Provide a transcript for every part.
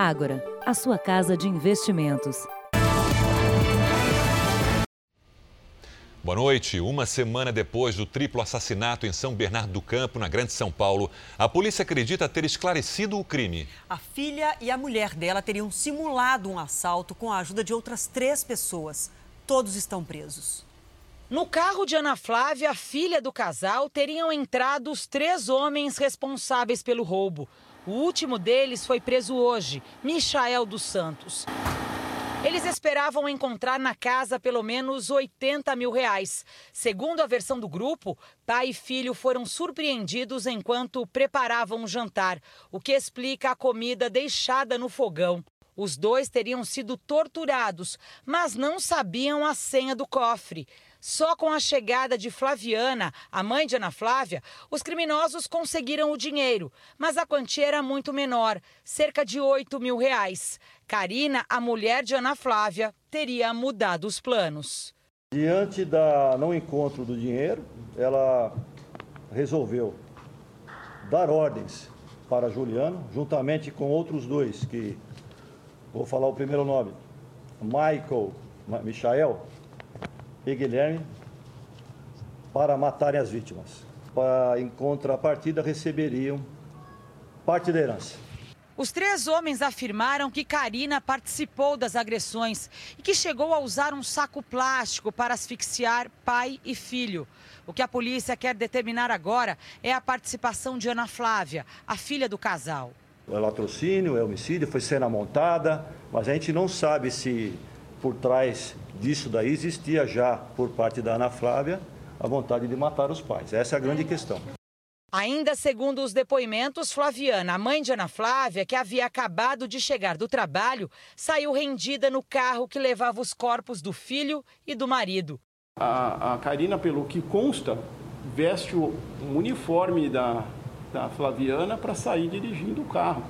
Ágora, a sua casa de investimentos. Boa noite. Uma semana depois do triplo assassinato em São Bernardo do Campo, na Grande São Paulo, a polícia acredita ter esclarecido o crime. A filha e a mulher dela teriam simulado um assalto com a ajuda de outras três pessoas. Todos estão presos. No carro de Ana Flávia, a filha do casal, teriam entrado os três homens responsáveis pelo roubo. O último deles foi preso hoje, Michael dos Santos. Eles esperavam encontrar na casa pelo menos 80 mil reais. Segundo a versão do grupo, pai e filho foram surpreendidos enquanto preparavam o jantar, o que explica a comida deixada no fogão. Os dois teriam sido torturados, mas não sabiam a senha do cofre. Só com a chegada de Flaviana, a mãe de Ana Flávia, os criminosos conseguiram o dinheiro, mas a quantia era muito menor, cerca de 8 mil reais. Karina, a mulher de Ana Flávia, teria mudado os planos. Diante da não encontro do dinheiro, ela resolveu dar ordens para Juliano, juntamente com outros dois, que vou falar o primeiro nome, Michael, Michael e Guilherme, para matarem as vítimas. Para, em contrapartida, receberiam parte da herança. Os três homens afirmaram que Karina participou das agressões e que chegou a usar um saco plástico para asfixiar pai e filho. O que a polícia quer determinar agora é a participação de Ana Flávia, a filha do casal. O latrocínio, é homicídio, foi cena montada, mas a gente não sabe se por trás disso daí existia já, por parte da Ana Flávia, a vontade de matar os pais. Essa é a grande questão. Ainda segundo os depoimentos, Flaviana, a mãe de Ana Flávia, que havia acabado de chegar do trabalho, saiu rendida no carro que levava os corpos do filho e do marido. A, a Karina, pelo que consta, veste o uniforme da, da Flaviana para sair dirigindo o carro,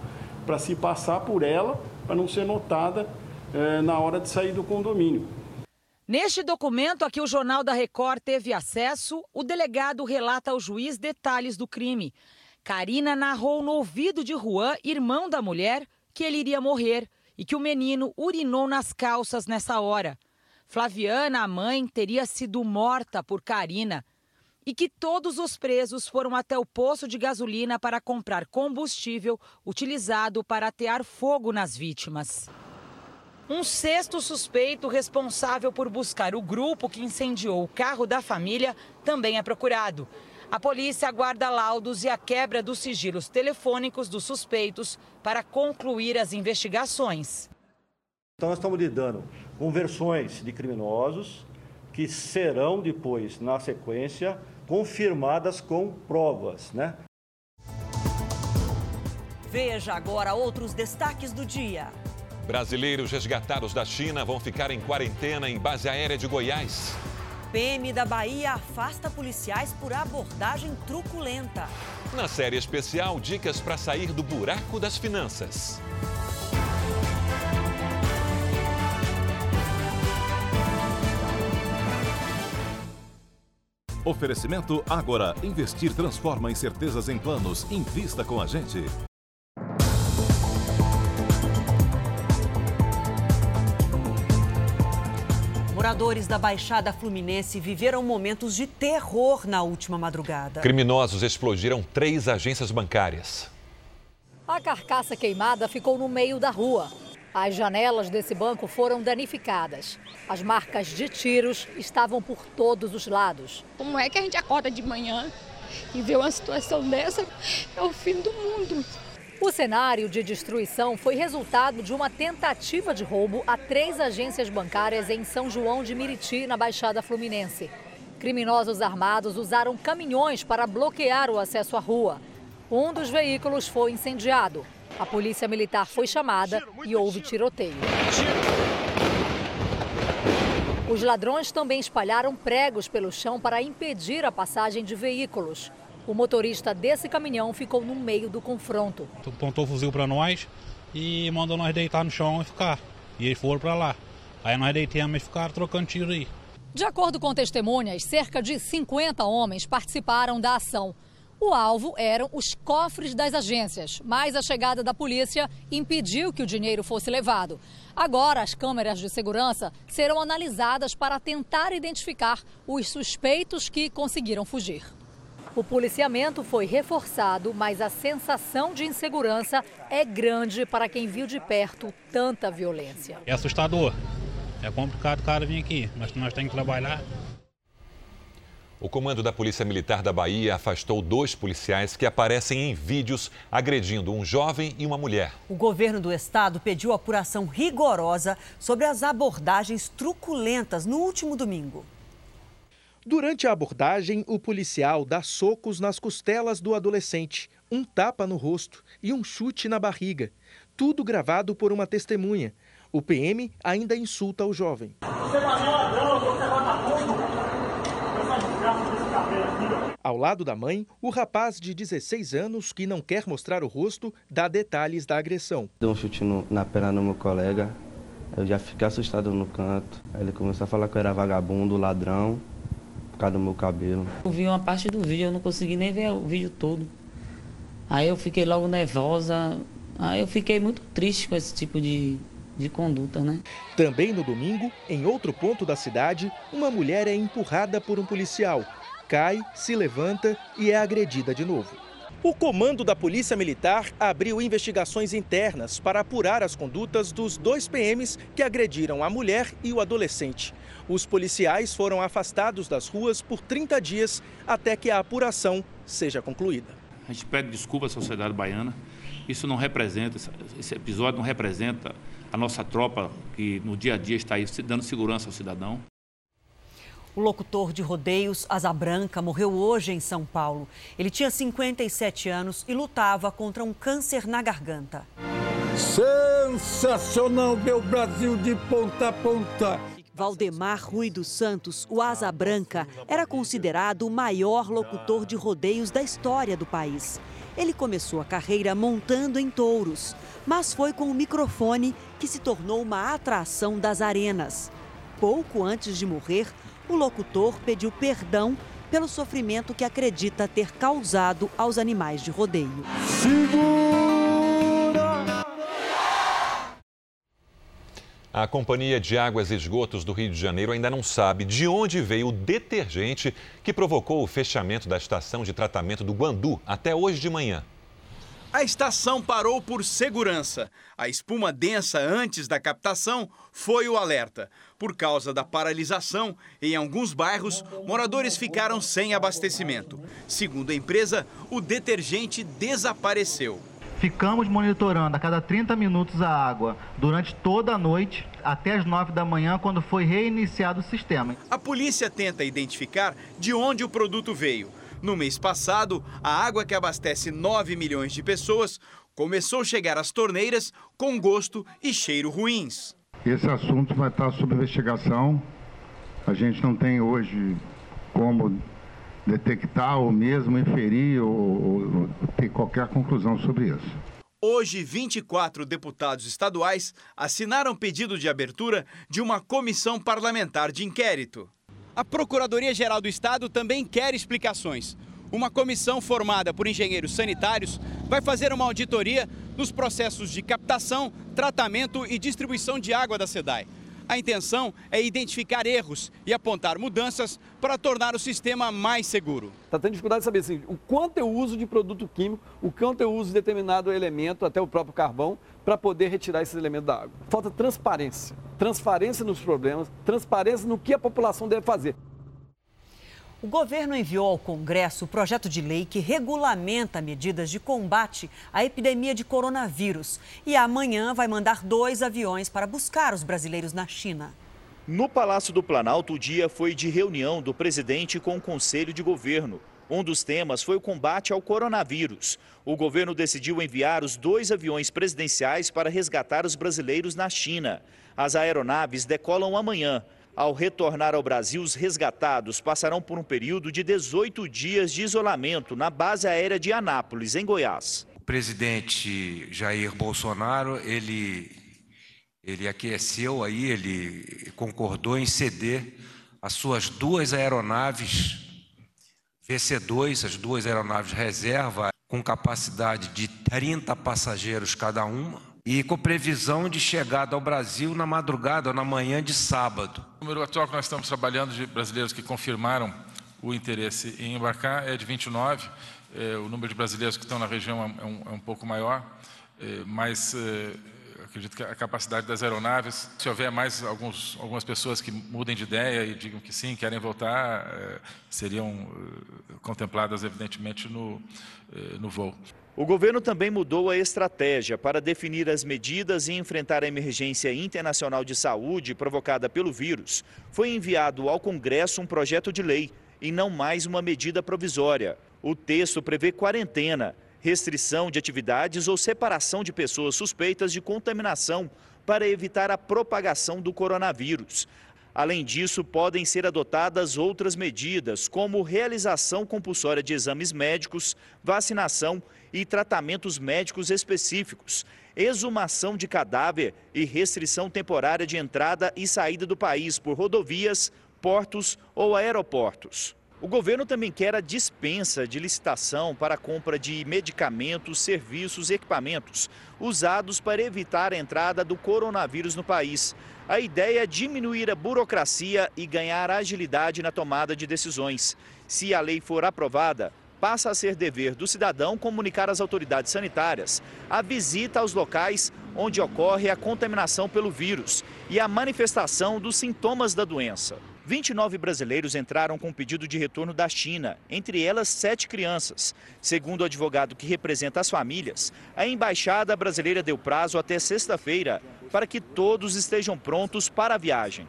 para se passar por ela, para não ser notada eh, na hora de sair do condomínio. Neste documento a que o Jornal da Record teve acesso, o delegado relata ao juiz detalhes do crime. Karina narrou no ouvido de Juan, irmão da mulher, que ele iria morrer e que o menino urinou nas calças nessa hora. Flaviana, a mãe, teria sido morta por Karina e que todos os presos foram até o poço de gasolina para comprar combustível utilizado para atear fogo nas vítimas. Um sexto suspeito responsável por buscar o grupo que incendiou o carro da família também é procurado. A polícia aguarda laudos e a quebra dos sigilos telefônicos dos suspeitos para concluir as investigações. Então, nós estamos lidando com versões de criminosos que serão depois, na sequência, confirmadas com provas, né? Veja agora outros destaques do dia. Brasileiros resgatados da China vão ficar em quarentena em base aérea de Goiás. PM da Bahia afasta policiais por abordagem truculenta. Na série especial, dicas para sair do buraco das finanças. Oferecimento Agora. Investir transforma incertezas em planos. Invista com a gente. Moradores da Baixada Fluminense viveram momentos de terror na última madrugada. Criminosos explodiram três agências bancárias. A carcaça queimada ficou no meio da rua. As janelas desse banco foram danificadas. As marcas de tiros estavam por todos os lados. Como é que a gente acorda de manhã e vê uma situação dessa? É o fim do mundo. O cenário de destruição foi resultado de uma tentativa de roubo a três agências bancárias em São João de Miriti, na Baixada Fluminense. Criminosos armados usaram caminhões para bloquear o acesso à rua. Um dos veículos foi incendiado. A polícia militar foi chamada e houve tiroteio. Os ladrões também espalharam pregos pelo chão para impedir a passagem de veículos. O motorista desse caminhão ficou no meio do confronto. Apontou o fuzil para nós e mandou nós deitar no chão e ficar. E eles foram para lá. Aí nós deitamos e ficaram trocando tiro aí. De acordo com testemunhas, cerca de 50 homens participaram da ação. O alvo eram os cofres das agências, mas a chegada da polícia impediu que o dinheiro fosse levado. Agora, as câmeras de segurança serão analisadas para tentar identificar os suspeitos que conseguiram fugir. O policiamento foi reforçado, mas a sensação de insegurança é grande para quem viu de perto tanta violência. É assustador. É complicado o cara vir aqui, mas nós temos que trabalhar. O comando da Polícia Militar da Bahia afastou dois policiais que aparecem em vídeos agredindo um jovem e uma mulher. O governo do estado pediu apuração rigorosa sobre as abordagens truculentas no último domingo. Durante a abordagem, o policial dá socos nas costelas do adolescente, um tapa no rosto e um chute na barriga. Tudo gravado por uma testemunha. O PM ainda insulta o jovem. Você vai ladrão, você vagabundo. Ao lado da mãe, o rapaz de 16 anos, que não quer mostrar o rosto, dá detalhes da agressão. Deu um chute no, na perna do meu colega, eu já fiquei assustado no canto. Aí ele começou a falar que eu era vagabundo, ladrão causa do meu cabelo. Eu vi uma parte do vídeo, eu não consegui nem ver o vídeo todo. Aí eu fiquei logo nervosa, aí eu fiquei muito triste com esse tipo de, de conduta, né? Também no domingo, em outro ponto da cidade, uma mulher é empurrada por um policial, cai, se levanta e é agredida de novo. O comando da Polícia Militar abriu investigações internas para apurar as condutas dos dois PMs que agrediram a mulher e o adolescente. Os policiais foram afastados das ruas por 30 dias até que a apuração seja concluída. A gente pede desculpa à sociedade baiana. Isso não representa, esse episódio não representa a nossa tropa que no dia a dia está aí dando segurança ao cidadão. O locutor de rodeios Asa Branca morreu hoje em São Paulo. Ele tinha 57 anos e lutava contra um câncer na garganta. Sensacional, meu Brasil de ponta a ponta. Valdemar Rui dos Santos, o Asa Branca, era considerado o maior locutor de rodeios da história do país. Ele começou a carreira montando em touros, mas foi com o microfone que se tornou uma atração das arenas. Pouco antes de morrer, o locutor pediu perdão pelo sofrimento que acredita ter causado aos animais de rodeio. Segura! A Companhia de Águas e Esgotos do Rio de Janeiro ainda não sabe de onde veio o detergente que provocou o fechamento da estação de tratamento do Guandu até hoje de manhã. A estação parou por segurança. A espuma densa antes da captação foi o alerta. Por causa da paralisação, em alguns bairros, moradores ficaram sem abastecimento. Segundo a empresa, o detergente desapareceu. Ficamos monitorando a cada 30 minutos a água durante toda a noite até as 9 da manhã, quando foi reiniciado o sistema. A polícia tenta identificar de onde o produto veio. No mês passado, a água que abastece 9 milhões de pessoas começou a chegar às torneiras com gosto e cheiro ruins. Esse assunto vai estar sob investigação. A gente não tem hoje como detectar ou mesmo inferir ou, ou ter qualquer conclusão sobre isso. Hoje, 24 deputados estaduais assinaram pedido de abertura de uma comissão parlamentar de inquérito. A Procuradoria-Geral do Estado também quer explicações. Uma comissão formada por engenheiros sanitários vai fazer uma auditoria nos processos de captação, tratamento e distribuição de água da SEDAI. A intenção é identificar erros e apontar mudanças para tornar o sistema mais seguro. Está tendo dificuldade de saber assim, o quanto eu uso de produto químico, o quanto eu uso de determinado elemento, até o próprio carvão, para poder retirar esses elementos da água. Falta transparência. Transparência nos problemas, transparência no que a população deve fazer. O governo enviou ao Congresso o projeto de lei que regulamenta medidas de combate à epidemia de coronavírus. E amanhã vai mandar dois aviões para buscar os brasileiros na China. No Palácio do Planalto, o dia foi de reunião do presidente com o Conselho de Governo. Um dos temas foi o combate ao coronavírus. O governo decidiu enviar os dois aviões presidenciais para resgatar os brasileiros na China. As aeronaves decolam amanhã. Ao retornar ao Brasil, os resgatados passarão por um período de 18 dias de isolamento na base aérea de Anápolis, em Goiás. O presidente Jair Bolsonaro, ele, ele aqueceu aí, ele concordou em ceder as suas duas aeronaves VC2, as duas aeronaves reserva, com capacidade de 30 passageiros cada uma, e com previsão de chegada ao Brasil na madrugada ou na manhã de sábado. O número atual que nós estamos trabalhando de brasileiros que confirmaram o interesse em embarcar é de 29. É, o número de brasileiros que estão na região é um, é um pouco maior, é, mas é, acredito que a capacidade das aeronaves, se houver mais alguns, algumas pessoas que mudem de ideia e digam que sim, querem voltar, é, seriam é, contempladas, evidentemente, no, é, no voo. O governo também mudou a estratégia para definir as medidas e enfrentar a emergência internacional de saúde provocada pelo vírus. Foi enviado ao Congresso um projeto de lei e não mais uma medida provisória. O texto prevê quarentena, restrição de atividades ou separação de pessoas suspeitas de contaminação para evitar a propagação do coronavírus. Além disso, podem ser adotadas outras medidas, como realização compulsória de exames médicos, vacinação e tratamentos médicos específicos, exumação de cadáver e restrição temporária de entrada e saída do país por rodovias, portos ou aeroportos. O governo também quer a dispensa de licitação para a compra de medicamentos, serviços e equipamentos usados para evitar a entrada do coronavírus no país. A ideia é diminuir a burocracia e ganhar agilidade na tomada de decisões. Se a lei for aprovada, passa a ser dever do cidadão comunicar às autoridades sanitárias a visita aos locais onde ocorre a contaminação pelo vírus e a manifestação dos sintomas da doença. 29 brasileiros entraram com pedido de retorno da China, entre elas sete crianças. Segundo o advogado que representa as famílias, a embaixada brasileira deu prazo até sexta-feira para que todos estejam prontos para a viagem.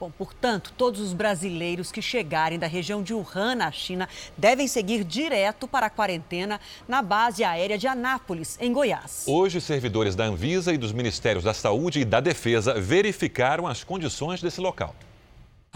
Bom, portanto, todos os brasileiros que chegarem da região de Wuhan, na China, devem seguir direto para a quarentena na base aérea de Anápolis, em Goiás. Hoje, servidores da Anvisa e dos Ministérios da Saúde e da Defesa verificaram as condições desse local.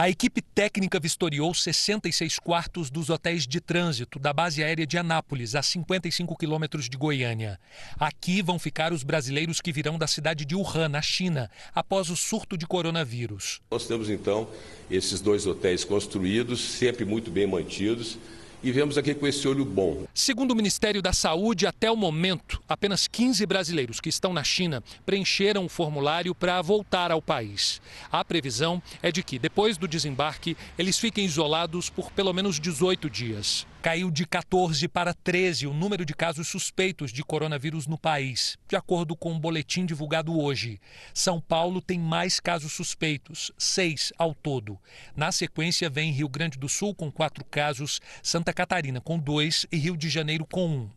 A equipe técnica vistoriou 66 quartos dos hotéis de trânsito da base aérea de Anápolis, a 55 quilômetros de Goiânia. Aqui vão ficar os brasileiros que virão da cidade de Wuhan, na China, após o surto de coronavírus. Nós temos então esses dois hotéis construídos, sempre muito bem mantidos e vemos aqui com esse olho bom. Segundo o Ministério da Saúde, até o momento, apenas 15 brasileiros que estão na China preencheram o formulário para voltar ao país. A previsão é de que, depois do desembarque, eles fiquem isolados por pelo menos 18 dias. Caiu de 14 para 13 o número de casos suspeitos de coronavírus no país, de acordo com um boletim divulgado hoje. São Paulo tem mais casos suspeitos, seis ao todo. Na sequência, vem Rio Grande do Sul com quatro casos, Santa Catarina com dois e Rio de Janeiro com um.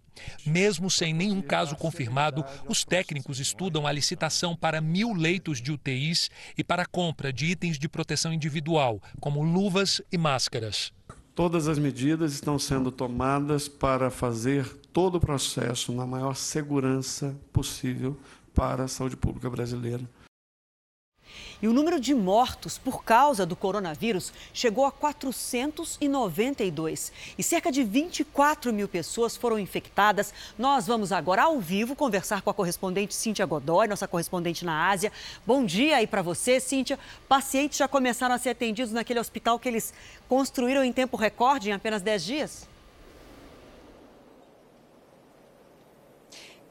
Mesmo sem nenhum caso confirmado, os técnicos estudam a licitação para mil leitos de UTIs e para a compra de itens de proteção individual, como luvas e máscaras. Todas as medidas estão sendo tomadas para fazer todo o processo na maior segurança possível para a saúde pública brasileira. E o número de mortos por causa do coronavírus chegou a 492 e cerca de 24 mil pessoas foram infectadas. Nós vamos agora ao vivo conversar com a correspondente Cíntia Godoy, nossa correspondente na Ásia. Bom dia aí para você, Cíntia. Pacientes já começaram a ser atendidos naquele hospital que eles construíram em tempo recorde, em apenas 10 dias?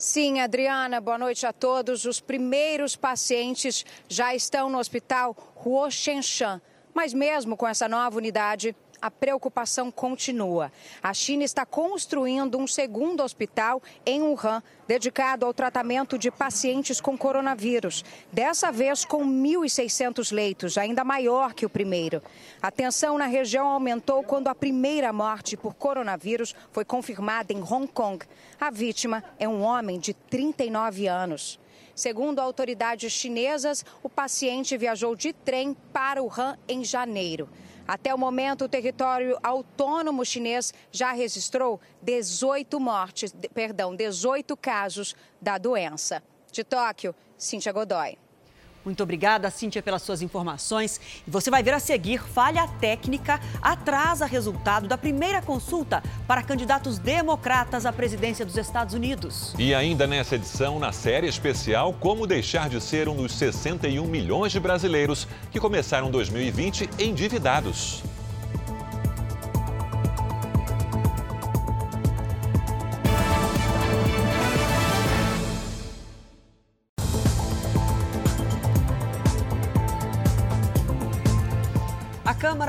Sim, Adriana, boa noite a todos. Os primeiros pacientes já estão no hospital Huoshenshan. Mas mesmo com essa nova unidade, a preocupação continua. A China está construindo um segundo hospital em Wuhan, dedicado ao tratamento de pacientes com coronavírus. Dessa vez com 1.600 leitos, ainda maior que o primeiro. A tensão na região aumentou quando a primeira morte por coronavírus foi confirmada em Hong Kong. A vítima é um homem de 39 anos. Segundo autoridades chinesas, o paciente viajou de trem para Wuhan em janeiro. Até o momento, o território autônomo chinês já registrou 18 mortes, perdão, 18 casos da doença. De Tóquio, Cíntia Godoy. Muito obrigada, Cíntia, pelas suas informações. E você vai ver a seguir: falha técnica atrasa resultado da primeira consulta para candidatos democratas à presidência dos Estados Unidos. E ainda nessa edição, na série especial, como deixar de ser um dos 61 milhões de brasileiros que começaram 2020 endividados.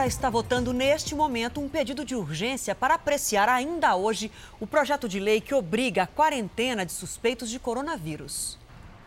Câmara está votando neste momento um pedido de urgência para apreciar ainda hoje o projeto de lei que obriga a quarentena de suspeitos de coronavírus.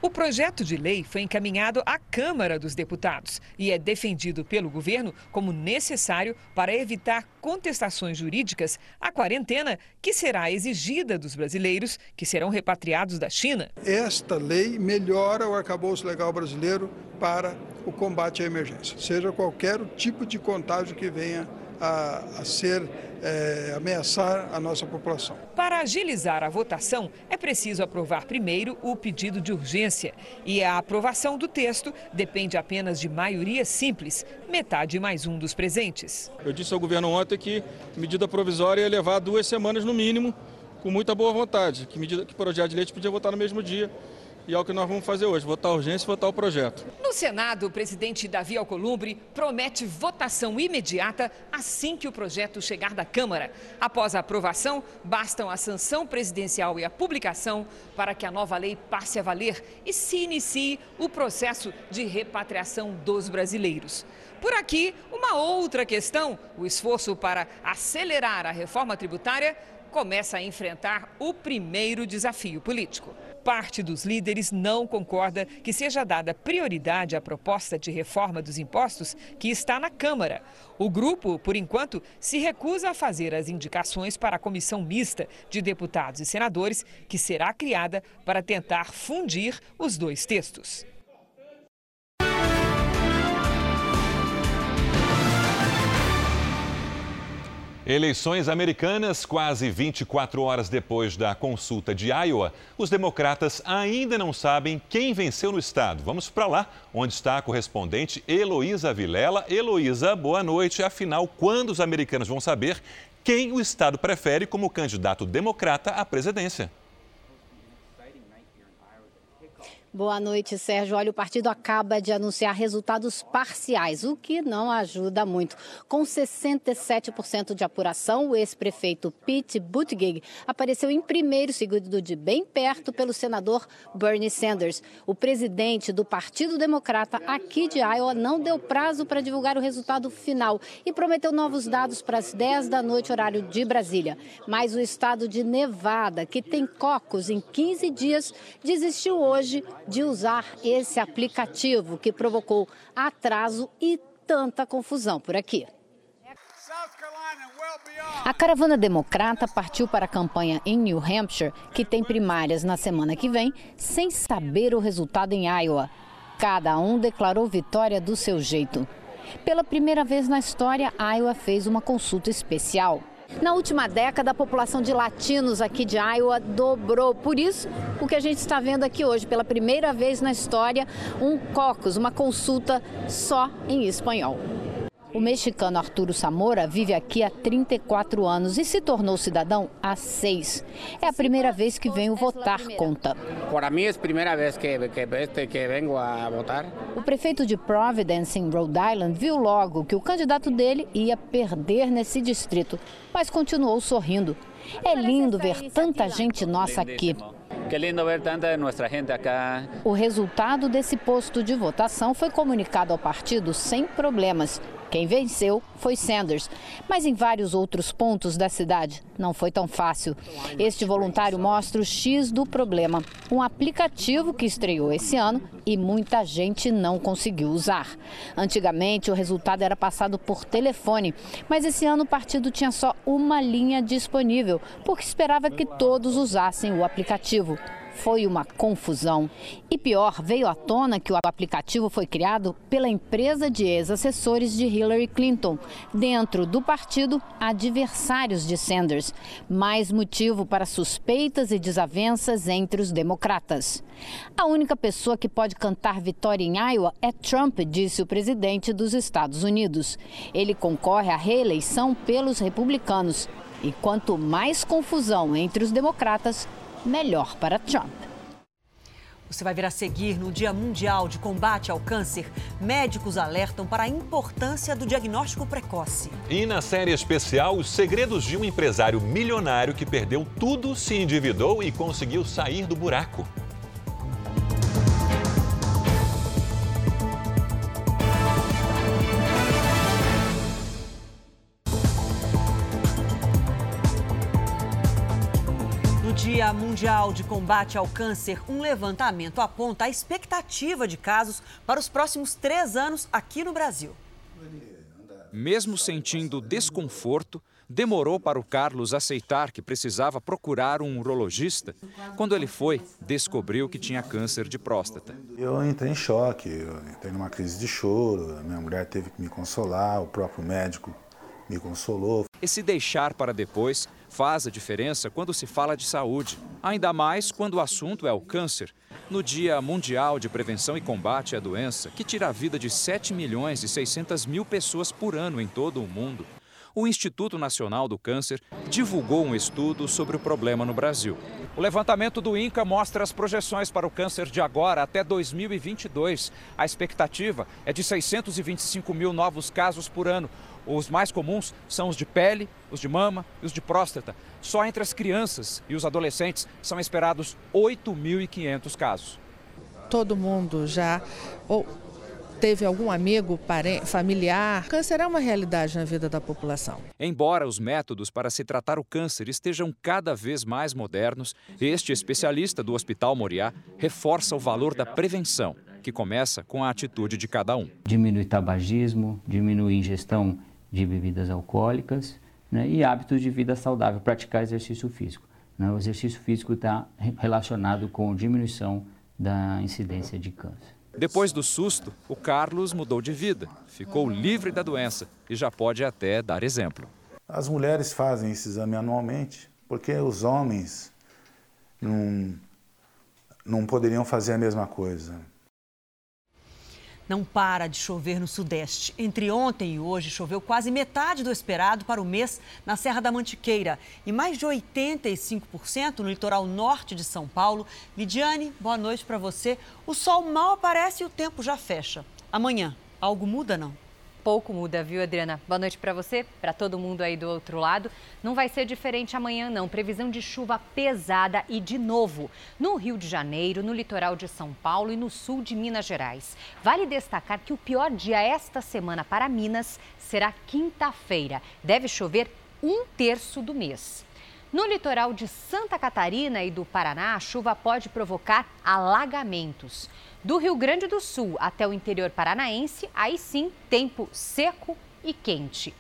O projeto de lei foi encaminhado à Câmara dos Deputados e é defendido pelo governo como necessário para evitar contestações jurídicas à quarentena que será exigida dos brasileiros que serão repatriados da China. Esta lei melhora o arcabouço legal brasileiro para o combate à emergência, seja qualquer tipo de contágio que venha a, a ser é, ameaçar a nossa população. Para agilizar a votação, é preciso aprovar primeiro o pedido de urgência. E a aprovação do texto depende apenas de maioria simples, metade mais um dos presentes. Eu disse ao governo ontem que medida provisória ia levar duas semanas no mínimo, com muita boa vontade, que, medida, que projeto de lei podia votar no mesmo dia e é o que nós vamos fazer hoje, votar a urgência e votar o projeto. No Senado, o presidente Davi Alcolumbre promete votação imediata assim que o projeto chegar da Câmara. Após a aprovação, bastam a sanção presidencial e a publicação para que a nova lei passe a valer e se inicie o processo de repatriação dos brasileiros. Por aqui, uma outra questão: o esforço para acelerar a reforma tributária começa a enfrentar o primeiro desafio político. Parte dos líderes não concorda que seja dada prioridade à proposta de reforma dos impostos que está na Câmara. O grupo, por enquanto, se recusa a fazer as indicações para a comissão mista de deputados e senadores, que será criada para tentar fundir os dois textos. Eleições americanas, quase 24 horas depois da consulta de Iowa, os democratas ainda não sabem quem venceu no estado. Vamos para lá, onde está a correspondente Heloísa Vilela. Heloísa, boa noite. Afinal, quando os americanos vão saber quem o estado prefere como candidato democrata à presidência? Boa noite, Sérgio. Olha, o partido acaba de anunciar resultados parciais, o que não ajuda muito. Com 67% de apuração, o ex-prefeito Pete Buttigieg apareceu em primeiro, seguido de bem perto pelo senador Bernie Sanders. O presidente do Partido Democrata aqui de Iowa não deu prazo para divulgar o resultado final e prometeu novos dados para as 10 da noite, horário de Brasília. Mas o estado de Nevada, que tem cocos em 15 dias, desistiu hoje de usar esse aplicativo que provocou atraso e tanta confusão por aqui. A caravana democrata partiu para a campanha em New Hampshire, que tem primárias na semana que vem, sem saber o resultado em Iowa. Cada um declarou vitória do seu jeito. Pela primeira vez na história, Iowa fez uma consulta especial. Na última década, a população de latinos aqui de Iowa dobrou. Por isso, o que a gente está vendo aqui hoje, pela primeira vez na história, um caucus, uma consulta só em espanhol. O mexicano Arturo Zamora vive aqui há 34 anos e se tornou cidadão há seis. É a primeira vez que venho votar, conta. Para mim é a primeira vez que, que, que venho a votar. O prefeito de Providence, em Rhode Island, viu logo que o candidato dele ia perder nesse distrito, mas continuou sorrindo. É lindo ver tanta gente nossa aqui. Que lindo ver tanta nossa gente aqui. O resultado desse posto de votação foi comunicado ao partido sem problemas. Quem venceu foi Sanders, mas em vários outros pontos da cidade não foi tão fácil. Este voluntário mostra o X do problema, um aplicativo que estreou esse ano e muita gente não conseguiu usar. Antigamente o resultado era passado por telefone, mas esse ano o partido tinha só uma linha disponível, porque esperava que todos usassem o aplicativo foi uma confusão. E pior, veio à tona que o aplicativo foi criado pela empresa de ex-assessores de Hillary Clinton, dentro do partido adversários de Sanders. Mais motivo para suspeitas e desavenças entre os democratas. A única pessoa que pode cantar vitória em Iowa é Trump, disse o presidente dos Estados Unidos. Ele concorre à reeleição pelos republicanos. E quanto mais confusão entre os democratas, melhor para Trump. Você vai ver a seguir no Dia Mundial de Combate ao Câncer. Médicos alertam para a importância do diagnóstico precoce. E na série especial, os segredos de um empresário milionário que perdeu tudo, se endividou e conseguiu sair do buraco. Mundial de Combate ao Câncer, um levantamento aponta a expectativa de casos para os próximos três anos aqui no Brasil. Mesmo sentindo desconforto, demorou para o Carlos aceitar que precisava procurar um urologista. Quando ele foi, descobriu que tinha câncer de próstata. Eu entrei em choque, eu entrei numa crise de choro, minha mulher teve que me consolar, o próprio médico me consolou. Esse deixar para depois faz a diferença quando se fala de saúde, ainda mais quando o assunto é o câncer. No Dia Mundial de Prevenção e Combate à Doença, que tira a vida de 7 milhões e 600 mil pessoas por ano em todo o mundo, o Instituto Nacional do Câncer divulgou um estudo sobre o problema no Brasil. O levantamento do INCA mostra as projeções para o câncer de agora até 2022. A expectativa é de 625 mil novos casos por ano. Os mais comuns são os de pele, os de mama e os de próstata. Só entre as crianças e os adolescentes são esperados 8.500 casos. Todo mundo já ou teve algum amigo, parente, familiar. Câncer é uma realidade na vida da população. Embora os métodos para se tratar o câncer estejam cada vez mais modernos, este especialista do Hospital Moriá reforça o valor da prevenção, que começa com a atitude de cada um. Diminui tabagismo, diminui ingestão de bebidas alcoólicas né, e hábitos de vida saudável, praticar exercício físico. Né? O exercício físico está relacionado com diminuição da incidência de câncer. Depois do susto, o Carlos mudou de vida, ficou livre da doença e já pode até dar exemplo. As mulheres fazem esse exame anualmente porque os homens não, não poderiam fazer a mesma coisa. Não para de chover no Sudeste. Entre ontem e hoje, choveu quase metade do esperado para o mês na Serra da Mantiqueira e mais de 85% no litoral norte de São Paulo. Lidiane, boa noite para você. O sol mal aparece e o tempo já fecha. Amanhã, algo muda, não? Pouco muda, viu, Adriana? Boa noite para você, para todo mundo aí do outro lado. Não vai ser diferente amanhã, não. Previsão de chuva pesada e de novo no Rio de Janeiro, no litoral de São Paulo e no sul de Minas Gerais. Vale destacar que o pior dia esta semana para Minas será quinta-feira. Deve chover um terço do mês. No litoral de Santa Catarina e do Paraná, a chuva pode provocar alagamentos. Do Rio Grande do Sul até o interior paranaense, aí sim, tempo seco e quente.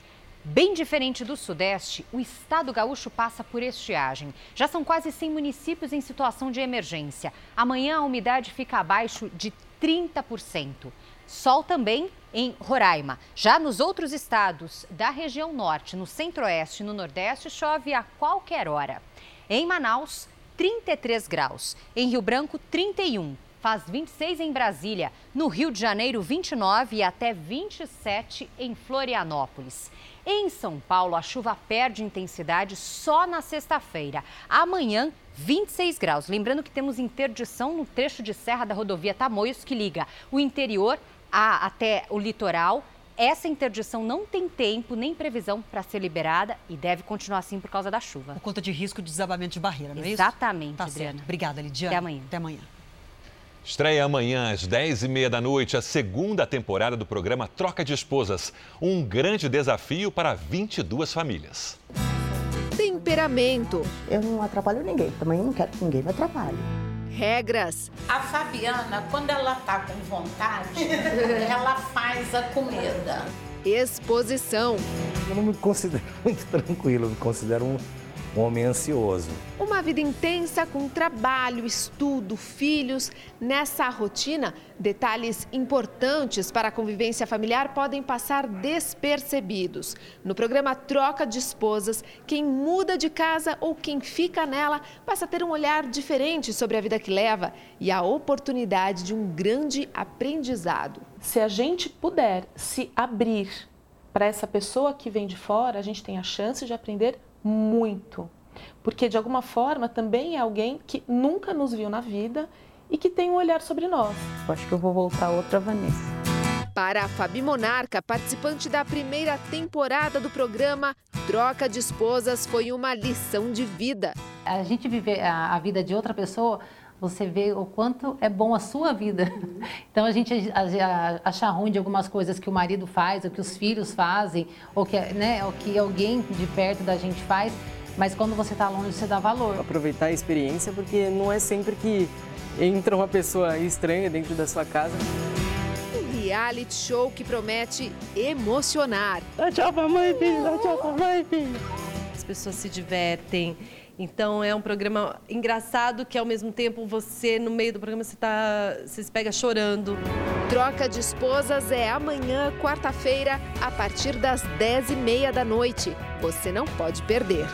Bem diferente do Sudeste, o estado gaúcho passa por estiagem. Já são quase 100 municípios em situação de emergência. Amanhã a umidade fica abaixo de 30%. Sol também em Roraima. Já nos outros estados da região norte, no centro-oeste e no nordeste, chove a qualquer hora. Em Manaus, 33 graus. Em Rio Branco, 31 faz 26 em Brasília, no Rio de Janeiro 29 e até 27 em Florianópolis. Em São Paulo, a chuva perde intensidade só na sexta-feira. Amanhã, 26 graus. Lembrando que temos interdição no trecho de serra da rodovia Tamoios que liga o interior a, até o litoral. Essa interdição não tem tempo nem previsão para ser liberada e deve continuar assim por causa da chuva. Por conta de risco de desabamento de barreira, não é isso? Exatamente, tá Adriana. Certo. Obrigada, Lidiane. Até amanhã. Até amanhã. Estreia amanhã às 10h30 da noite a segunda temporada do programa Troca de Esposas. Um grande desafio para 22 famílias. Temperamento. Eu não atrapalho ninguém, também não quero que ninguém me atrapalhe. Regras. A Fabiana, quando ela tá com vontade, ela faz a comida. Exposição. Eu não me considero muito tranquilo, eu me considero um homem ansioso. Uma vida intensa com trabalho, estudo, filhos. Nessa rotina, detalhes importantes para a convivência familiar podem passar despercebidos. No programa Troca de Esposas, quem muda de casa ou quem fica nela passa a ter um olhar diferente sobre a vida que leva e a oportunidade de um grande aprendizado. Se a gente puder se abrir para essa pessoa que vem de fora, a gente tem a chance de aprender muito. Porque de alguma forma também é alguém que nunca nos viu na vida e que tem um olhar sobre nós. Eu acho que eu vou voltar outra Vanessa. Para a Fabi Monarca, participante da primeira temporada do programa, Troca de Esposas foi uma lição de vida. A gente viver a, vida de outra pessoa, você vê o quanto é bom a sua vida. Então a gente achar ruim de algumas coisas que o marido faz, ou que os filhos fazem, ou que, né, ou que alguém de perto da gente faz, mas quando você está longe, você dá valor. Aproveitar a experiência, porque não é sempre que entra uma pessoa estranha dentro da sua casa. Um reality show que promete emocionar. Dá tchau pra mãe, filho, dá tchau pra mãe, filho. As pessoas se divertem. Então é um programa engraçado que ao mesmo tempo você no meio do programa você tá, você se pega chorando. Troca de Esposas é amanhã, quarta-feira, a partir das 10h30 da noite. Você não pode perder.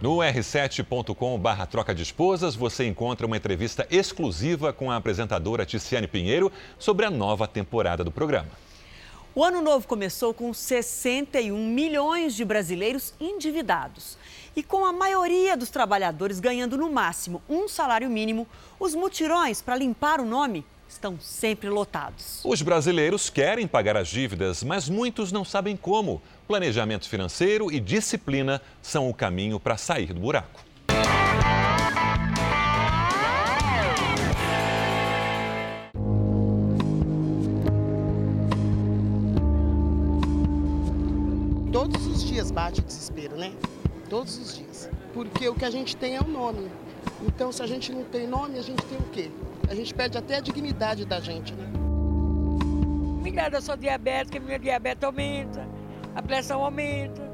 No r7.com/barra troca de esposas, você encontra uma entrevista exclusiva com a apresentadora Ticiane Pinheiro sobre a nova temporada do programa. O ano novo começou com 61 milhões de brasileiros endividados. E com a maioria dos trabalhadores ganhando no máximo um salário mínimo, os mutirões para limpar o nome estão sempre lotados. Os brasileiros querem pagar as dívidas, mas muitos não sabem como. Planejamento financeiro e disciplina são o caminho para sair do buraco. Dias bate o desespero, né? Todos os dias. Porque o que a gente tem é o nome. Então, se a gente não tem nome, a gente tem o quê? A gente perde até a dignidade da gente, né? Cuidado, eu sou diabética, minha diabetes aumenta, a pressão aumenta.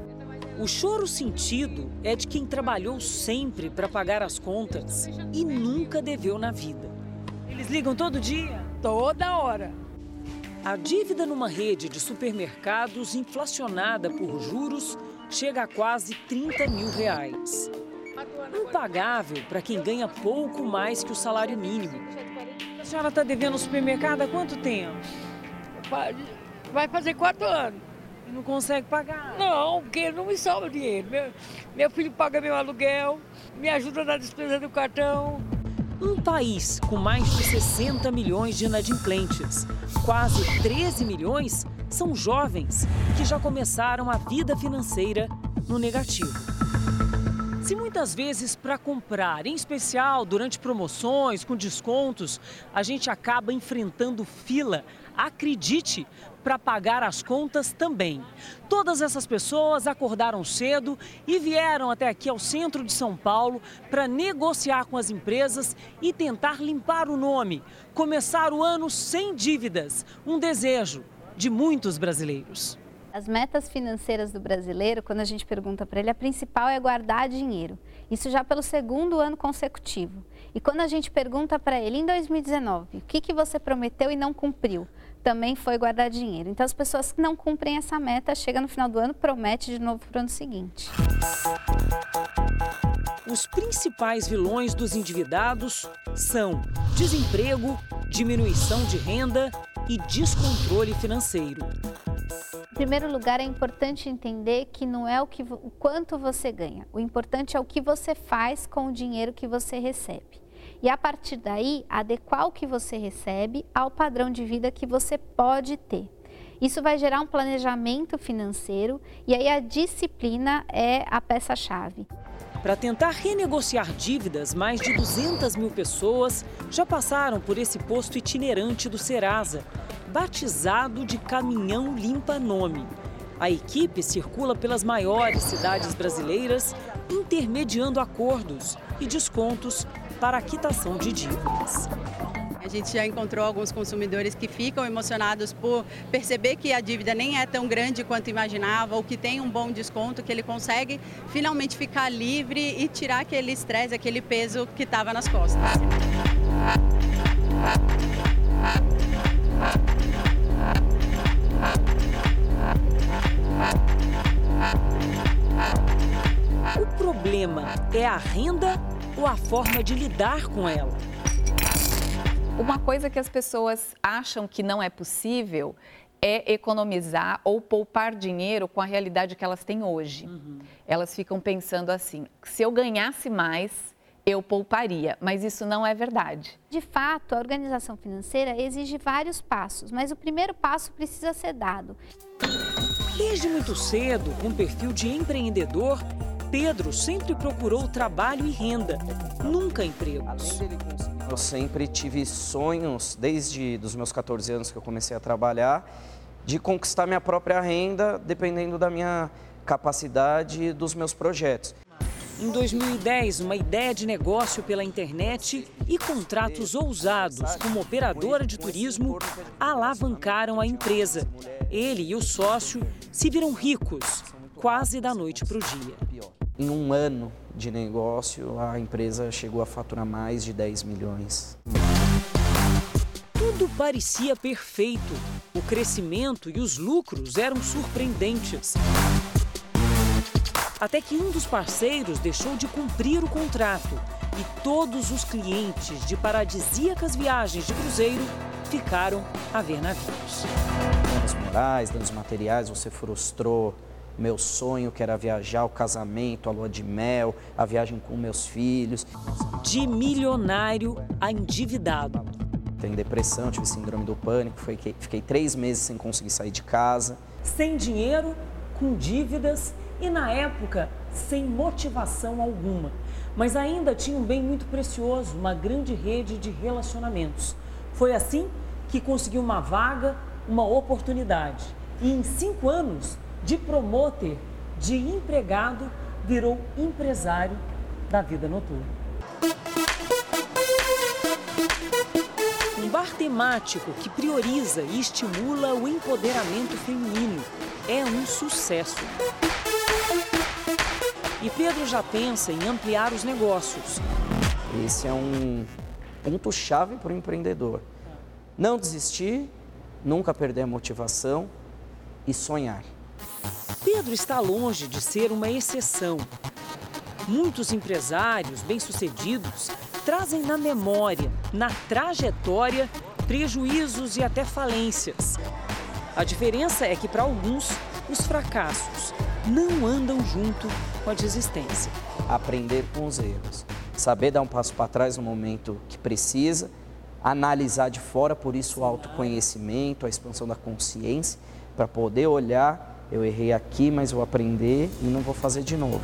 O choro sentido é de quem trabalhou sempre para pagar as contas e nunca deveu na vida. Eles ligam todo dia? Toda hora. A dívida numa rede de supermercados inflacionada por juros chega a quase 30 mil reais. Impagável para quem ganha pouco mais que o salário mínimo. A senhora está devendo no supermercado há quanto tempo? Vai fazer quatro anos. E não consegue pagar? Não, porque não me sobra dinheiro. Meu, meu filho paga meu aluguel, me ajuda na despesa do cartão. Um país com mais de 60 milhões de inadimplentes, quase 13 milhões são jovens que já começaram a vida financeira no negativo. Se muitas vezes para comprar, em especial durante promoções, com descontos, a gente acaba enfrentando fila, acredite, para pagar as contas também. Todas essas pessoas acordaram cedo e vieram até aqui ao centro de São Paulo para negociar com as empresas e tentar limpar o nome, começar o ano sem dívidas, um desejo de muitos brasileiros. As metas financeiras do brasileiro, quando a gente pergunta para ele, a principal é guardar dinheiro. Isso já pelo segundo ano consecutivo. E quando a gente pergunta para ele, em 2019, o que, que você prometeu e não cumpriu? Também foi guardar dinheiro. Então, as pessoas que não cumprem essa meta, chega no final do ano, promete de novo para o ano seguinte. Os principais vilões dos endividados são desemprego, diminuição de renda e descontrole financeiro. Em primeiro lugar, é importante entender que não é o, que, o quanto você ganha. O importante é o que você faz com o dinheiro que você recebe. E a partir daí, adequar o que você recebe ao padrão de vida que você pode ter. Isso vai gerar um planejamento financeiro e aí a disciplina é a peça-chave. Para tentar renegociar dívidas, mais de 200 mil pessoas já passaram por esse posto itinerante do Serasa, batizado de Caminhão Limpa Nome. A equipe circula pelas maiores cidades brasileiras, intermediando acordos e descontos para a quitação de dívidas. A gente já encontrou alguns consumidores que ficam emocionados por perceber que a dívida nem é tão grande quanto imaginava, ou que tem um bom desconto, que ele consegue finalmente ficar livre e tirar aquele estresse, aquele peso que estava nas costas. O problema é a renda ou a forma de lidar com ela? Uma coisa que as pessoas acham que não é possível é economizar ou poupar dinheiro com a realidade que elas têm hoje. Uhum. Elas ficam pensando assim: se eu ganhasse mais, eu pouparia, mas isso não é verdade. De fato, a organização financeira exige vários passos, mas o primeiro passo precisa ser dado. Desde muito cedo, com perfil de empreendedor, Pedro sempre procurou trabalho e renda, nunca empregos. Eu sempre tive sonhos, desde os meus 14 anos que eu comecei a trabalhar, de conquistar minha própria renda, dependendo da minha capacidade e dos meus projetos. Em 2010, uma ideia de negócio pela internet e contratos ousados como operadora de turismo alavancaram a empresa. Ele e o sócio se viram ricos, quase da noite para o dia. Em um ano de negócio, a empresa chegou a faturar mais de 10 milhões. Tudo parecia perfeito. O crescimento e os lucros eram surpreendentes. Até que um dos parceiros deixou de cumprir o contrato e todos os clientes de paradisíacas viagens de cruzeiro ficaram a ver navios. Danos morais, danos materiais, você frustrou meu sonho, que era viajar, o casamento, a lua de mel, a viagem com meus filhos. De milionário a endividado. Tenho depressão, tive síndrome do pânico, fiquei, fiquei três meses sem conseguir sair de casa. Sem dinheiro, com dívidas e, na época, sem motivação alguma. Mas ainda tinha um bem muito precioso, uma grande rede de relacionamentos. Foi assim que conseguiu uma vaga, uma oportunidade. E em cinco anos, de promoter, de empregado, virou empresário da vida noturna. Um bar temático que prioriza e estimula o empoderamento feminino é um sucesso. E Pedro já pensa em ampliar os negócios. Esse é um ponto-chave para o empreendedor. Não desistir, nunca perder a motivação e sonhar. Pedro está longe de ser uma exceção. Muitos empresários bem-sucedidos trazem na memória, na trajetória, prejuízos e até falências. A diferença é que, para alguns, os fracassos não andam junto com a desistência. Aprender com os erros, saber dar um passo para trás no momento que precisa, analisar de fora, por isso o autoconhecimento, a expansão da consciência, para poder olhar eu errei aqui, mas vou aprender e não vou fazer de novo.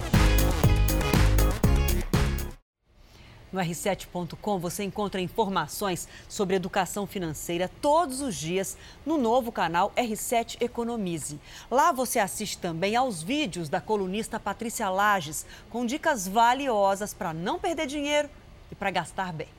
No r7.com você encontra informações sobre educação financeira todos os dias no novo canal R7 Economize. Lá você assiste também aos vídeos da colunista Patrícia Lages com dicas valiosas para não perder dinheiro e para gastar bem.